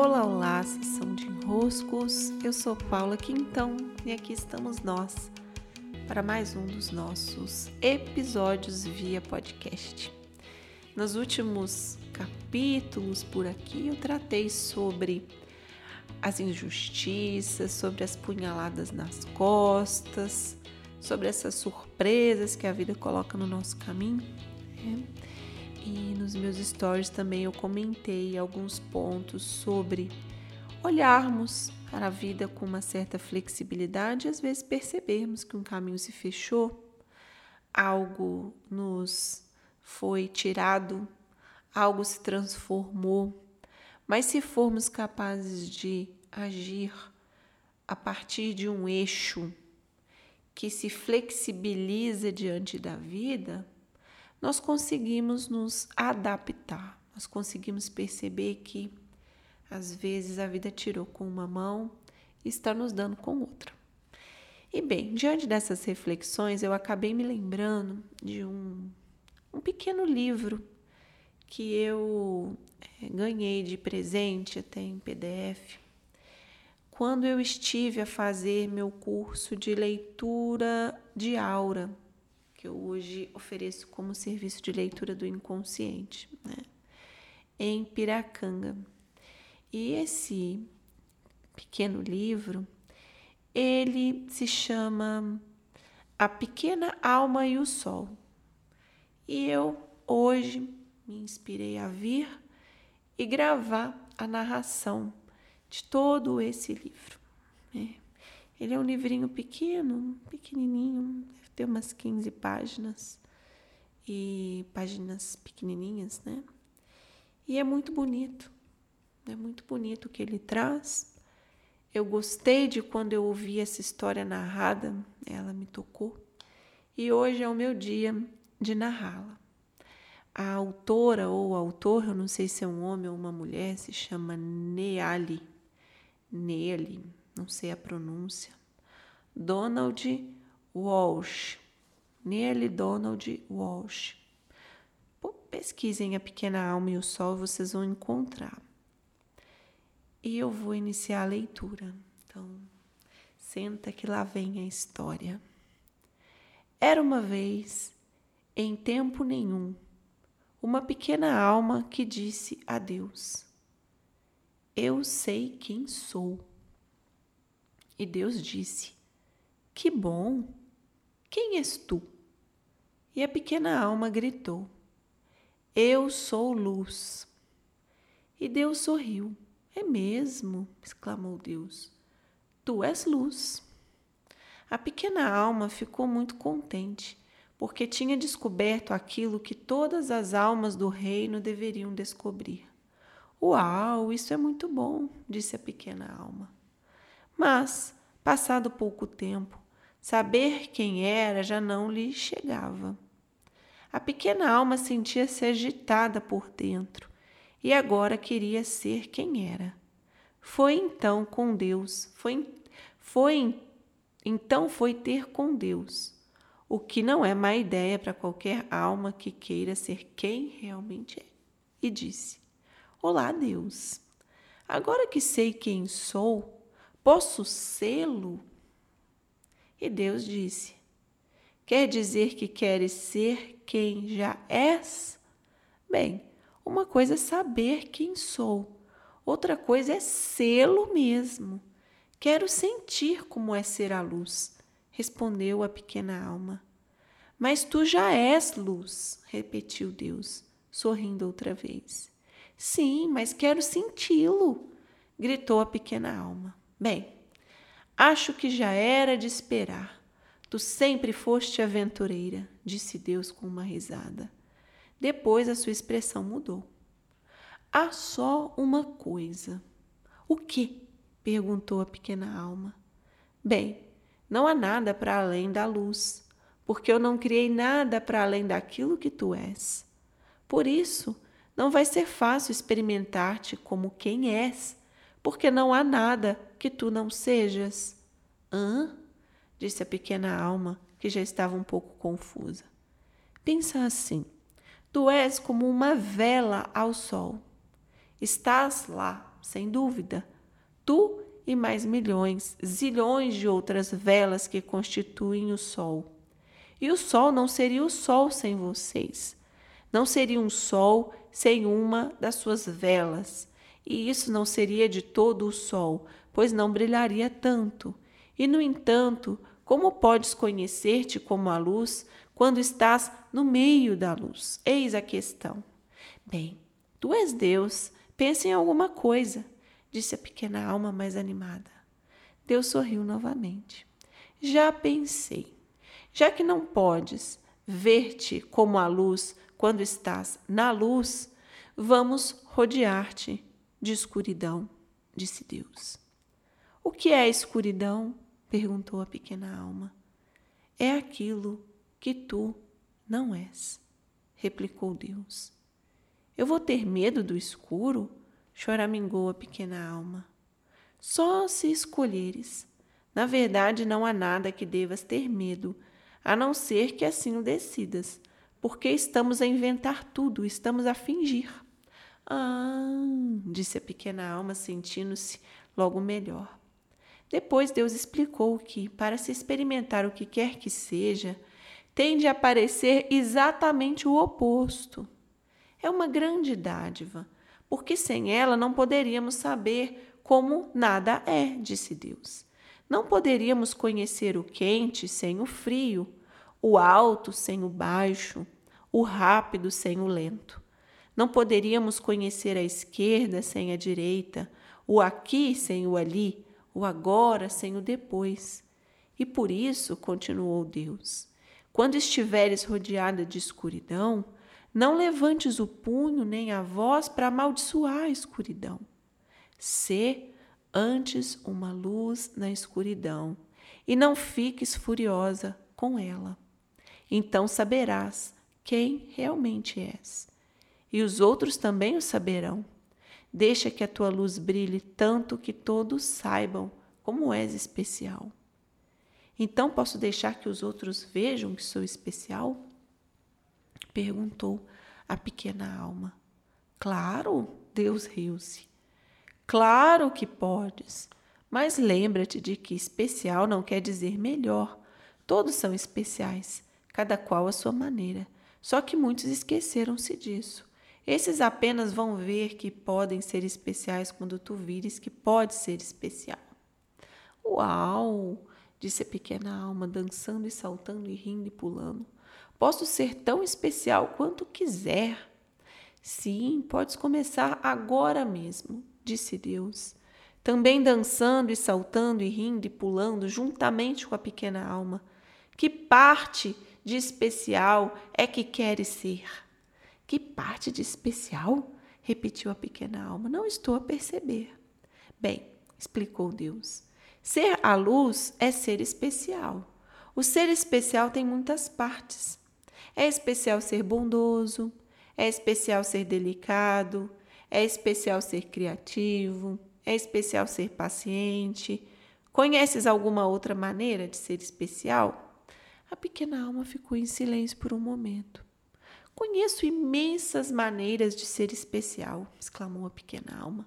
Olá, olá, sessão de enroscos. Eu sou Paula Quintão e aqui estamos nós para mais um dos nossos episódios via podcast. Nos últimos capítulos por aqui eu tratei sobre as injustiças, sobre as punhaladas nas costas, sobre essas surpresas que a vida coloca no nosso caminho. Né? Nos meus stories também eu comentei alguns pontos sobre olharmos para a vida com uma certa flexibilidade e às vezes percebermos que um caminho se fechou, algo nos foi tirado, algo se transformou. Mas se formos capazes de agir a partir de um eixo que se flexibiliza diante da vida, nós conseguimos nos adaptar, nós conseguimos perceber que às vezes a vida tirou com uma mão e está nos dando com outra. E bem, diante dessas reflexões, eu acabei me lembrando de um, um pequeno livro que eu é, ganhei de presente até em PDF quando eu estive a fazer meu curso de leitura de aura que eu hoje ofereço como serviço de leitura do inconsciente, né? em Piracanga. E esse pequeno livro, ele se chama A Pequena Alma e o Sol. E eu hoje me inspirei a vir e gravar a narração de todo esse livro. Né? Ele é um livrinho pequeno, pequenininho, tem umas 15 páginas e páginas pequenininhas, né? E é muito bonito. É muito bonito o que ele traz. Eu gostei de quando eu ouvi essa história narrada, ela me tocou. E hoje é o meu dia de narrá-la. A autora ou autor, eu não sei se é um homem ou uma mulher, se chama Neali. Neali, não sei a pronúncia. Donald Walsh, Nearly Donald Walsh. pesquisem a pequena alma e o sol, vocês vão encontrar. E eu vou iniciar a leitura. Então, senta que lá vem a história. Era uma vez, em tempo nenhum, uma pequena alma que disse a Deus: Eu sei quem sou. E Deus disse: Que bom! Quem és tu? E a pequena alma gritou: Eu sou luz. E Deus sorriu. É mesmo? exclamou Deus. Tu és luz. A pequena alma ficou muito contente, porque tinha descoberto aquilo que todas as almas do reino deveriam descobrir. Uau, isso é muito bom, disse a pequena alma. Mas, passado pouco tempo, Saber quem era já não lhe chegava. A pequena alma sentia-se agitada por dentro e agora queria ser quem era. Foi então com Deus, foi, foi então foi ter com Deus, o que não é má ideia para qualquer alma que queira ser quem realmente é. E disse: Olá, Deus. Agora que sei quem sou, posso sê-lo e Deus disse: Quer dizer que queres ser quem já és? Bem, uma coisa é saber quem sou, outra coisa é sê-lo mesmo. Quero sentir como é ser a luz, respondeu a pequena alma. Mas tu já és luz, repetiu Deus, sorrindo outra vez. Sim, mas quero senti-lo, gritou a pequena alma. Bem, Acho que já era de esperar. Tu sempre foste aventureira, disse Deus com uma risada. Depois a sua expressão mudou. Há só uma coisa. O que? perguntou a pequena alma. Bem, não há nada para além da luz, porque eu não criei nada para além daquilo que tu és. Por isso, não vai ser fácil experimentar-te como quem és, porque não há nada que tu não sejas. Hã? disse a pequena alma, que já estava um pouco confusa. Pensa assim: tu és como uma vela ao sol. Estás lá, sem dúvida. Tu e mais milhões, zilhões de outras velas que constituem o Sol. E o Sol não seria o Sol sem vocês. Não seria um Sol sem uma das suas velas. E isso não seria de todo o Sol, pois não brilharia tanto. E, no entanto, como podes conhecer-te como a luz quando estás no meio da luz? Eis a questão. Bem, tu és Deus, pensa em alguma coisa, disse a pequena alma mais animada. Deus sorriu novamente. Já pensei. Já que não podes ver-te como a luz quando estás na luz, vamos rodear-te de escuridão, disse Deus. O que é escuridão? perguntou a pequena alma. É aquilo que tu não és, replicou Deus. Eu vou ter medo do escuro? choramingou a pequena alma. Só se escolheres. Na verdade, não há nada que devas ter medo, a não ser que assim o decidas, porque estamos a inventar tudo, estamos a fingir. Ah, disse a pequena alma, sentindo-se logo melhor. Depois Deus explicou que, para se experimentar o que quer que seja, tem de aparecer exatamente o oposto. É uma grande dádiva, porque sem ela não poderíamos saber como nada é, disse Deus. Não poderíamos conhecer o quente sem o frio, o alto sem o baixo, o rápido sem o lento. Não poderíamos conhecer a esquerda sem a direita, o aqui sem o ali, o agora sem o depois. E por isso, continuou Deus, quando estiveres rodeada de escuridão, não levantes o punho nem a voz para amaldiçoar a escuridão. Sê antes uma luz na escuridão, e não fiques furiosa com ela. Então saberás quem realmente és e os outros também o saberão. Deixa que a tua luz brilhe tanto que todos saibam como és especial. Então posso deixar que os outros vejam que sou especial? Perguntou a pequena alma. Claro, Deus riu-se. Claro que podes, mas lembra-te de que especial não quer dizer melhor. Todos são especiais, cada qual à sua maneira. Só que muitos esqueceram-se disso. Esses apenas vão ver que podem ser especiais quando tu vires que pode ser especial. Uau! disse a pequena alma, dançando e saltando e rindo e pulando. Posso ser tão especial quanto quiser. Sim, podes começar agora mesmo, disse Deus, também dançando e saltando e rindo e pulando juntamente com a pequena alma. Que parte de especial é que queres ser? Que parte de especial? repetiu a pequena alma. Não estou a perceber. Bem, explicou Deus. Ser a luz é ser especial. O ser especial tem muitas partes. É especial ser bondoso, é especial ser delicado, é especial ser criativo, é especial ser paciente. Conheces alguma outra maneira de ser especial? A pequena alma ficou em silêncio por um momento. Conheço imensas maneiras de ser especial, exclamou a pequena alma.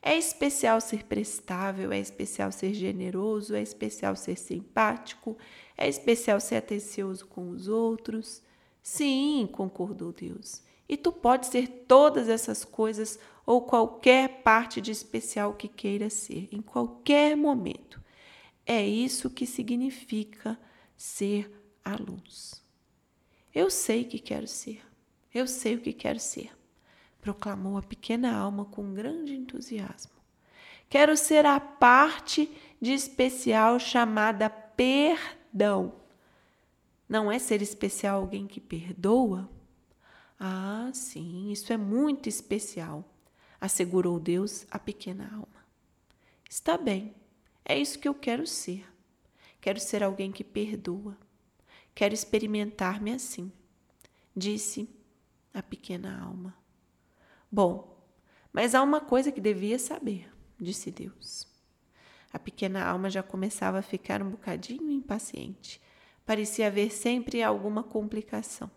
É especial ser prestável, é especial ser generoso, é especial ser simpático, é especial ser atencioso com os outros. Sim, concordou Deus. E tu pode ser todas essas coisas ou qualquer parte de especial que queira ser, em qualquer momento. É isso que significa ser a luz. Eu sei que quero ser. Eu sei o que quero ser, proclamou a pequena alma com grande entusiasmo. Quero ser a parte de especial chamada perdão. Não é ser especial alguém que perdoa? Ah, sim, isso é muito especial, assegurou Deus à pequena alma. Está bem, é isso que eu quero ser. Quero ser alguém que perdoa. Quero experimentar-me assim, disse a pequena alma. Bom, mas há uma coisa que devia saber, disse Deus. A pequena alma já começava a ficar um bocadinho impaciente. Parecia haver sempre alguma complicação.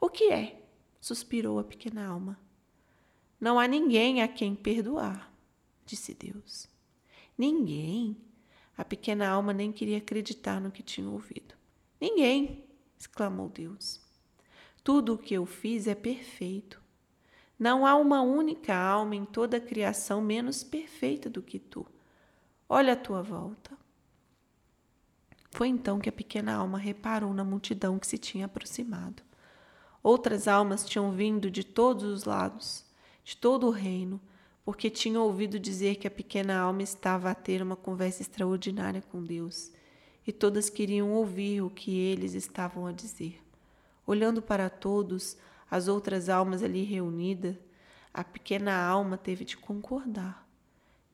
O que é? suspirou a pequena alma. Não há ninguém a quem perdoar. disse Deus. Ninguém. A pequena alma nem queria acreditar no que tinha ouvido. Ninguém, exclamou Deus. Tudo o que eu fiz é perfeito. Não há uma única alma em toda a criação menos perfeita do que tu. Olha a tua volta. Foi então que a pequena alma reparou na multidão que se tinha aproximado. Outras almas tinham vindo de todos os lados, de todo o reino, porque tinham ouvido dizer que a pequena alma estava a ter uma conversa extraordinária com Deus, e todas queriam ouvir o que eles estavam a dizer. Olhando para todos, as outras almas ali reunidas, a pequena alma teve de concordar.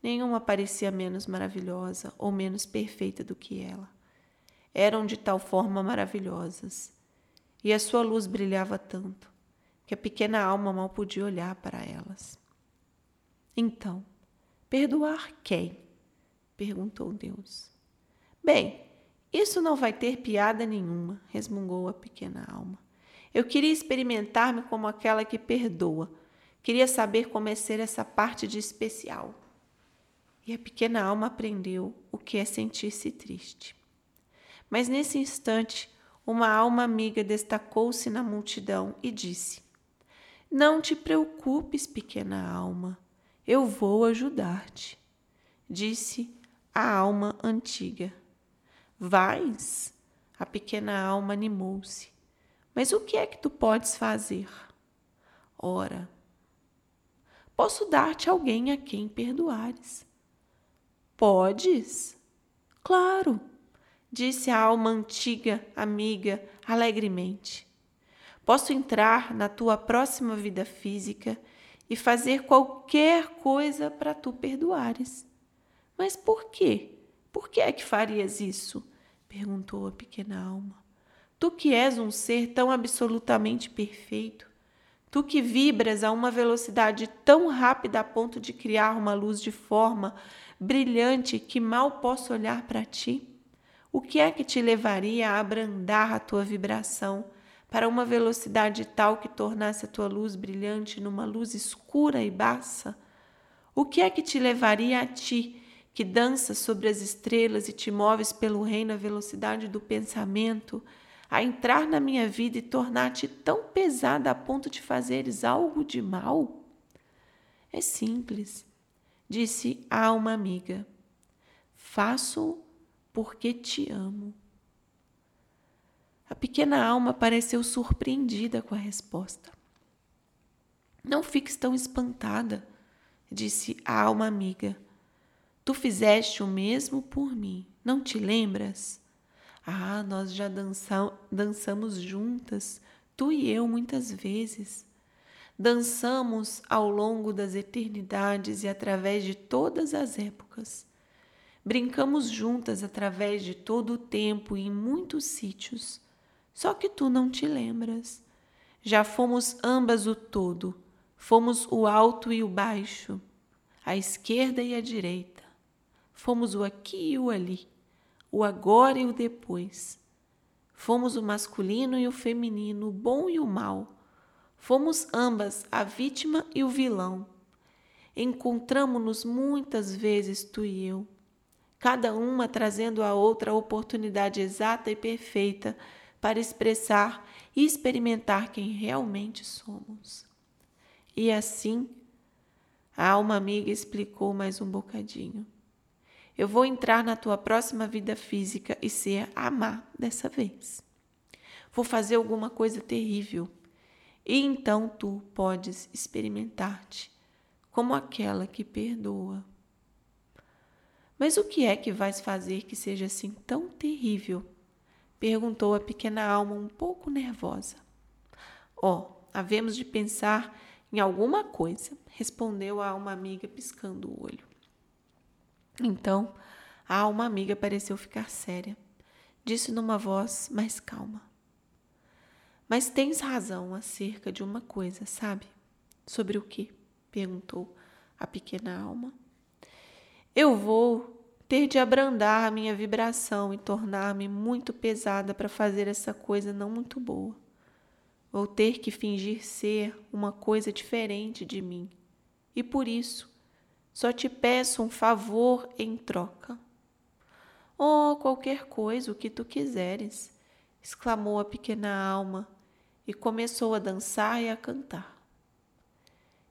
Nenhuma parecia menos maravilhosa ou menos perfeita do que ela. Eram de tal forma maravilhosas, e a sua luz brilhava tanto, que a pequena alma mal podia olhar para elas. Então, perdoar quem? perguntou Deus. Bem, isso não vai ter piada nenhuma, resmungou a pequena alma. Eu queria experimentar-me como aquela que perdoa. Queria saber como é ser essa parte de especial e a pequena alma aprendeu o que é sentir-se triste. Mas nesse instante, uma alma amiga destacou-se na multidão e disse: Não te preocupes, pequena alma, eu vou ajudar-te. Disse a alma antiga. Vais? A pequena alma animou-se. Mas o que é que tu podes fazer? Ora, posso dar-te alguém a quem perdoares. Podes? Claro, disse a alma antiga, amiga, alegremente. Posso entrar na tua próxima vida física e fazer qualquer coisa para tu perdoares. Mas por quê? Por que é que farias isso? perguntou a pequena alma. Tu que és um ser tão absolutamente perfeito, tu que vibras a uma velocidade tão rápida a ponto de criar uma luz de forma brilhante que mal posso olhar para ti? O que é que te levaria a abrandar a tua vibração para uma velocidade tal que tornasse a tua luz brilhante numa luz escura e baça? O que é que te levaria a ti, que danças sobre as estrelas e te moves pelo reino à velocidade do pensamento, a entrar na minha vida e tornar-te tão pesada a ponto de fazeres algo de mal? É simples disse a uma amiga: Faço porque te amo. A pequena alma pareceu surpreendida com a resposta. Não fiques tão espantada, disse a alma amiga. Tu fizeste o mesmo por mim, não te lembras? Ah, nós já dançamos juntas, tu e eu, muitas vezes. Dançamos ao longo das eternidades e através de todas as épocas. Brincamos juntas através de todo o tempo e em muitos sítios. Só que tu não te lembras. Já fomos ambas o todo. Fomos o alto e o baixo, a esquerda e a direita. Fomos o aqui e o ali, o agora e o depois. Fomos o masculino e o feminino, o bom e o mal Fomos ambas a vítima e o vilão. Encontramos-nos muitas vezes, tu e eu, cada uma trazendo à outra a oportunidade exata e perfeita para expressar e experimentar quem realmente somos. E assim, a alma amiga explicou mais um bocadinho. Eu vou entrar na tua próxima vida física e ser amar dessa vez. Vou fazer alguma coisa terrível e então tu podes experimentar-te como aquela que perdoa. Mas o que é que vais fazer que seja assim tão terrível? perguntou a pequena alma um pouco nervosa. Oh, havemos de pensar em alguma coisa, respondeu a alma amiga piscando o olho. Então, a alma amiga pareceu ficar séria. Disse numa voz mais calma: mas tens razão acerca de uma coisa, sabe? Sobre o que? perguntou a pequena alma. Eu vou ter de abrandar a minha vibração e tornar-me muito pesada para fazer essa coisa não muito boa. Vou ter que fingir ser uma coisa diferente de mim. E por isso, Só te peço um favor em troca. Oh, qualquer coisa, o que tu quiseres, exclamou a pequena alma e começou a dançar e a cantar.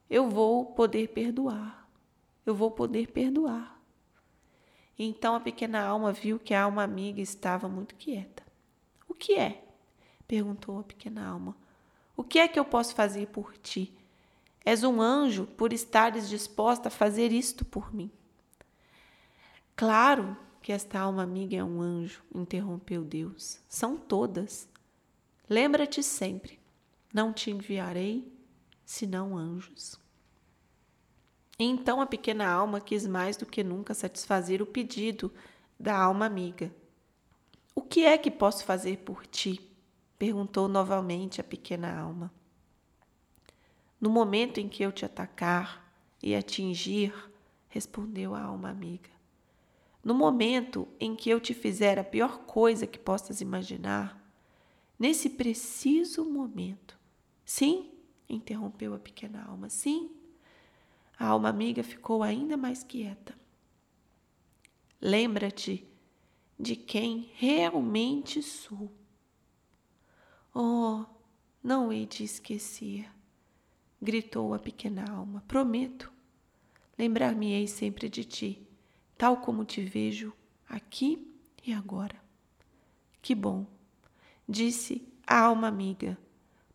Eu vou poder perdoar, eu vou poder perdoar. Então a pequena alma viu que a alma amiga estava muito quieta. O que é? perguntou a pequena alma. O que é que eu posso fazer por ti? És um anjo por estares disposta a fazer isto por mim. Claro, que esta alma amiga é um anjo, interrompeu Deus. São todas. Lembra-te sempre: não te enviarei senão anjos. Então a pequena alma quis mais do que nunca satisfazer o pedido da alma amiga. O que é que posso fazer por ti? perguntou novamente a pequena alma. No momento em que eu te atacar e atingir, respondeu a alma amiga, no momento em que eu te fizer a pior coisa que possas imaginar, nesse preciso momento. Sim, interrompeu a pequena alma, sim. A alma amiga ficou ainda mais quieta. Lembra-te de quem realmente sou. Oh, não hei de esquecer, gritou a pequena alma. Prometo, lembrar-me-ei sempre de ti tal como te vejo aqui e agora. Que bom, disse a alma amiga,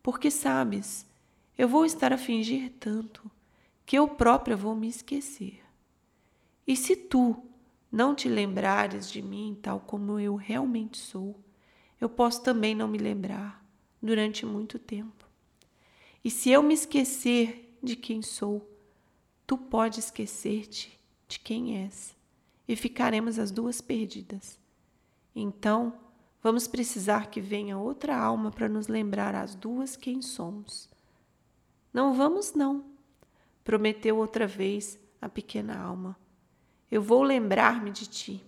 porque sabes, eu vou estar a fingir tanto que eu própria vou me esquecer. E se tu não te lembrares de mim tal como eu realmente sou, eu posso também não me lembrar durante muito tempo. E se eu me esquecer de quem sou, tu pode esquecer-te de quem és e ficaremos as duas perdidas. Então, vamos precisar que venha outra alma para nos lembrar as duas quem somos. Não vamos, não, prometeu outra vez a pequena alma. Eu vou lembrar-me de ti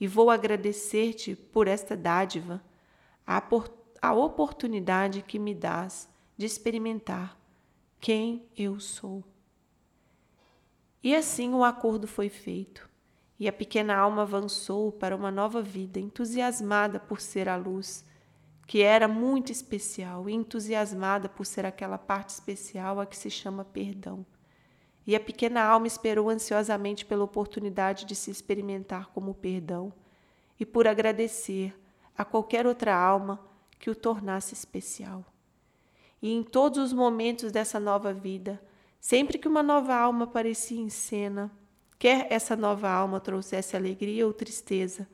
e vou agradecer-te por esta dádiva, a, a oportunidade que me dás de experimentar quem eu sou. E assim o acordo foi feito. E a pequena alma avançou para uma nova vida, entusiasmada por ser a luz, que era muito especial, e entusiasmada por ser aquela parte especial a que se chama perdão. E a pequena alma esperou ansiosamente pela oportunidade de se experimentar como perdão e por agradecer a qualquer outra alma que o tornasse especial. E em todos os momentos dessa nova vida, sempre que uma nova alma aparecia em cena, Quer essa nova alma trouxesse alegria ou tristeza,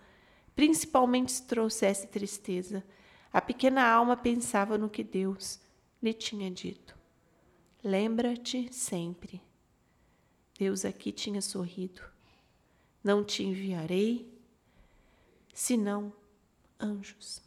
principalmente se trouxesse tristeza, a pequena alma pensava no que Deus lhe tinha dito. Lembra-te sempre. Deus aqui tinha sorrido. Não te enviarei, senão anjos.